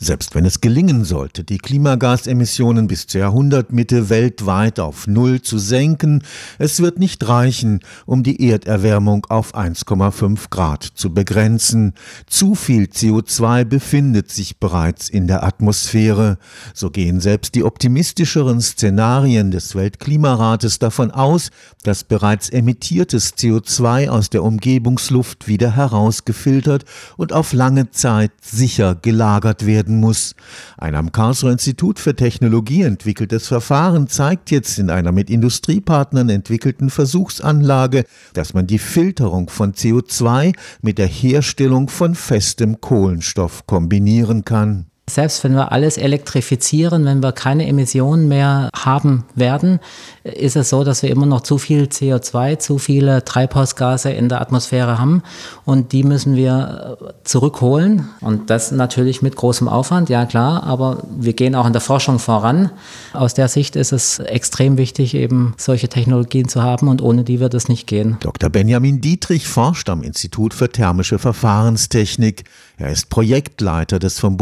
Selbst wenn es gelingen sollte, die Klimagasemissionen bis zur Jahrhundertmitte weltweit auf Null zu senken, es wird nicht reichen, um die Erderwärmung auf 1,5 Grad zu begrenzen. Zu viel CO2 befindet sich bereits in der Atmosphäre. So gehen selbst die optimistischeren Szenarien des Weltklimarates davon aus, dass bereits emittiertes CO2 aus der Umgebungsluft wieder herausgefiltert und auf lange Zeit sicher gelagert werden werden muss. Ein am Karlsruher Institut für Technologie entwickeltes Verfahren zeigt jetzt in einer mit Industriepartnern entwickelten Versuchsanlage, dass man die Filterung von CO2 mit der Herstellung von festem Kohlenstoff kombinieren kann. Selbst wenn wir alles elektrifizieren, wenn wir keine Emissionen mehr haben werden, ist es so, dass wir immer noch zu viel CO2, zu viele Treibhausgase in der Atmosphäre haben und die müssen wir äh, zurückholen und das natürlich mit großem Aufwand, ja klar, aber wir gehen auch in der Forschung voran. Aus der Sicht ist es extrem wichtig, eben solche Technologien zu haben und ohne die wird es nicht gehen. Dr. Benjamin Dietrich forscht am Institut für thermische Verfahrenstechnik. Er ist Projektleiter des vom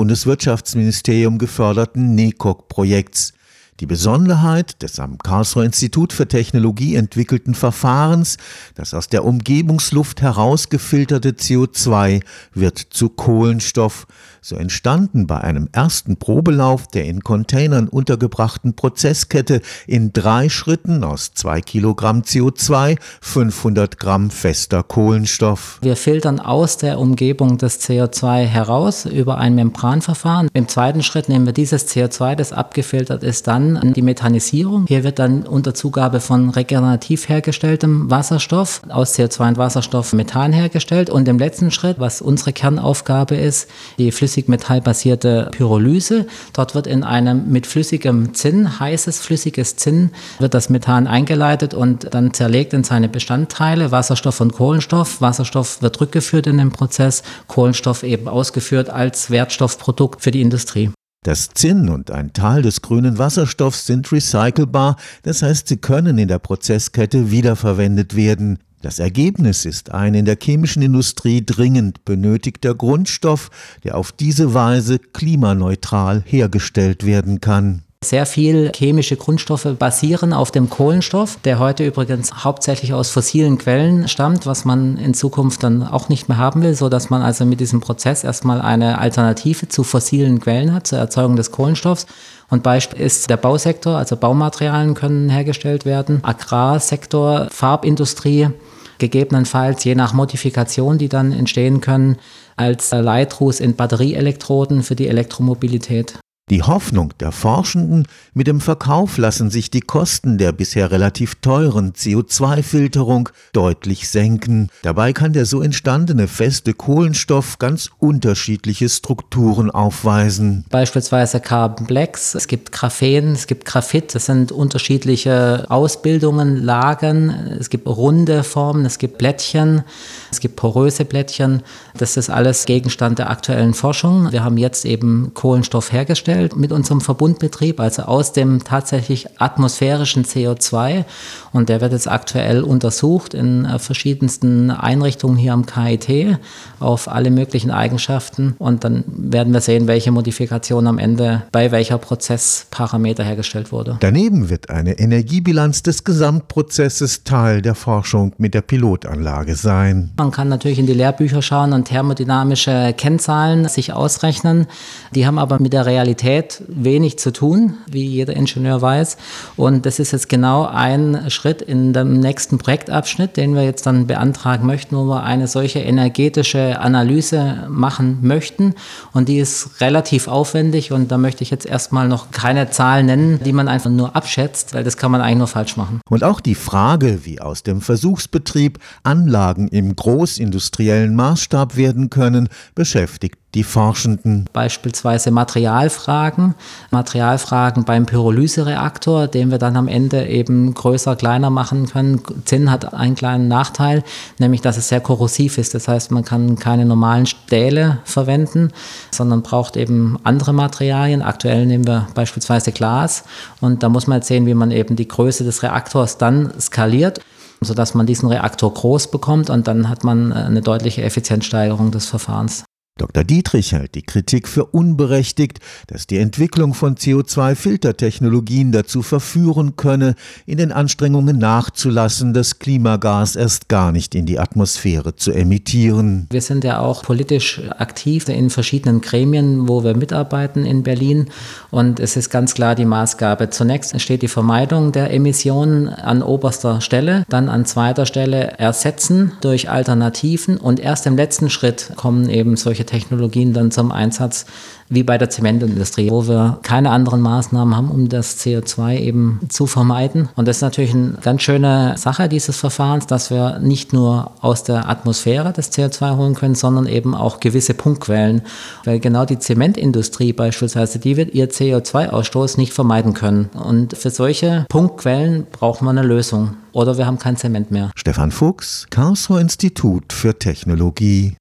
Bundeswirtschaftsministerium geförderten NECOG-Projekts. Die Besonderheit des am Karlsruher Institut für Technologie entwickelten Verfahrens, das aus der Umgebungsluft herausgefilterte CO2 wird zu Kohlenstoff, so entstanden bei einem ersten Probelauf der in Containern untergebrachten Prozesskette in drei Schritten aus zwei Kilogramm CO2 500 Gramm fester Kohlenstoff. Wir filtern aus der Umgebung das CO2 heraus über ein Membranverfahren. Im zweiten Schritt nehmen wir dieses CO2, das abgefiltert ist, dann die Methanisierung. Hier wird dann unter Zugabe von regenerativ hergestelltem Wasserstoff aus CO2 und Wasserstoff Methan hergestellt. Und im letzten Schritt, was unsere Kernaufgabe ist, die flüssigmetallbasierte Pyrolyse. Dort wird in einem mit flüssigem Zinn, heißes flüssiges Zinn, wird das Methan eingeleitet und dann zerlegt in seine Bestandteile, Wasserstoff und Kohlenstoff. Wasserstoff wird rückgeführt in den Prozess, Kohlenstoff eben ausgeführt als Wertstoffprodukt für die Industrie. Das Zinn und ein Teil des grünen Wasserstoffs sind recycelbar, das heißt, sie können in der Prozesskette wiederverwendet werden. Das Ergebnis ist ein in der chemischen Industrie dringend benötigter Grundstoff, der auf diese Weise klimaneutral hergestellt werden kann. Sehr viel chemische Grundstoffe basieren auf dem Kohlenstoff, der heute übrigens hauptsächlich aus fossilen Quellen stammt, was man in Zukunft dann auch nicht mehr haben will, so dass man also mit diesem Prozess erstmal eine Alternative zu fossilen Quellen hat zur Erzeugung des Kohlenstoffs. Und Beispiel ist der Bausektor, also Baumaterialien können hergestellt werden, Agrarsektor, Farbindustrie, gegebenenfalls je nach Modifikation, die dann entstehen können, als Leitruß in Batterieelektroden für die Elektromobilität. Die Hoffnung der Forschenden, mit dem Verkauf lassen sich die Kosten der bisher relativ teuren CO2-Filterung deutlich senken. Dabei kann der so entstandene feste Kohlenstoff ganz unterschiedliche Strukturen aufweisen. Beispielsweise Carbon Blacks, es gibt Graphen, es gibt Graphit, das sind unterschiedliche Ausbildungen, Lagen, es gibt runde Formen, es gibt Blättchen, es gibt poröse Blättchen. Das ist alles Gegenstand der aktuellen Forschung. Wir haben jetzt eben Kohlenstoff hergestellt hergestellt mit unserem Verbundbetrieb, also aus dem tatsächlich atmosphärischen CO2. Und der wird jetzt aktuell untersucht in äh, verschiedensten Einrichtungen hier am KIT auf alle möglichen Eigenschaften. Und dann werden wir sehen, welche Modifikation am Ende bei welcher Prozessparameter hergestellt wurde. Daneben wird eine Energiebilanz des Gesamtprozesses Teil der Forschung mit der Pilotanlage sein. Man kann natürlich in die Lehrbücher schauen und thermodynamische Kennzahlen sich ausrechnen. Die haben aber mit der Realität Realität wenig zu tun, wie jeder Ingenieur weiß. Und das ist jetzt genau ein Schritt in dem nächsten Projektabschnitt, den wir jetzt dann beantragen möchten, wo wir eine solche energetische Analyse machen möchten. Und die ist relativ aufwendig und da möchte ich jetzt erstmal noch keine Zahlen nennen, die man einfach nur abschätzt, weil das kann man eigentlich nur falsch machen. Und auch die Frage, wie aus dem Versuchsbetrieb Anlagen im großindustriellen Maßstab werden können, beschäftigt die Forschenden. Beispielsweise Materialfragen, Materialfragen beim Pyrolysereaktor, den wir dann am Ende eben größer, kleiner machen können. Zinn hat einen kleinen Nachteil, nämlich dass es sehr korrosiv ist. Das heißt, man kann keine normalen Stähle verwenden, sondern braucht eben andere Materialien. Aktuell nehmen wir beispielsweise Glas und da muss man jetzt sehen, wie man eben die Größe des Reaktors dann skaliert sodass man diesen Reaktor groß bekommt und dann hat man eine deutliche Effizienzsteigerung des Verfahrens. Dr. Dietrich hält die Kritik für unberechtigt, dass die Entwicklung von CO2-Filtertechnologien dazu verführen könne, in den Anstrengungen nachzulassen, das Klimagas erst gar nicht in die Atmosphäre zu emittieren. Wir sind ja auch politisch aktiv in verschiedenen Gremien, wo wir mitarbeiten in Berlin. Und es ist ganz klar die Maßgabe. Zunächst steht die Vermeidung der Emissionen an oberster Stelle, dann an zweiter Stelle ersetzen durch Alternativen und erst im letzten Schritt kommen eben solche Technologien dann zum Einsatz, wie bei der Zementindustrie, wo wir keine anderen Maßnahmen haben, um das CO2 eben zu vermeiden. Und das ist natürlich eine ganz schöne Sache dieses Verfahrens, dass wir nicht nur aus der Atmosphäre das CO2 holen können, sondern eben auch gewisse Punktquellen. Weil genau die Zementindustrie beispielsweise, die wird ihr CO2-Ausstoß nicht vermeiden können. Und für solche Punktquellen braucht man eine Lösung. Oder wir haben kein Zement mehr. Stefan Fuchs, Karlsruher Institut für Technologie.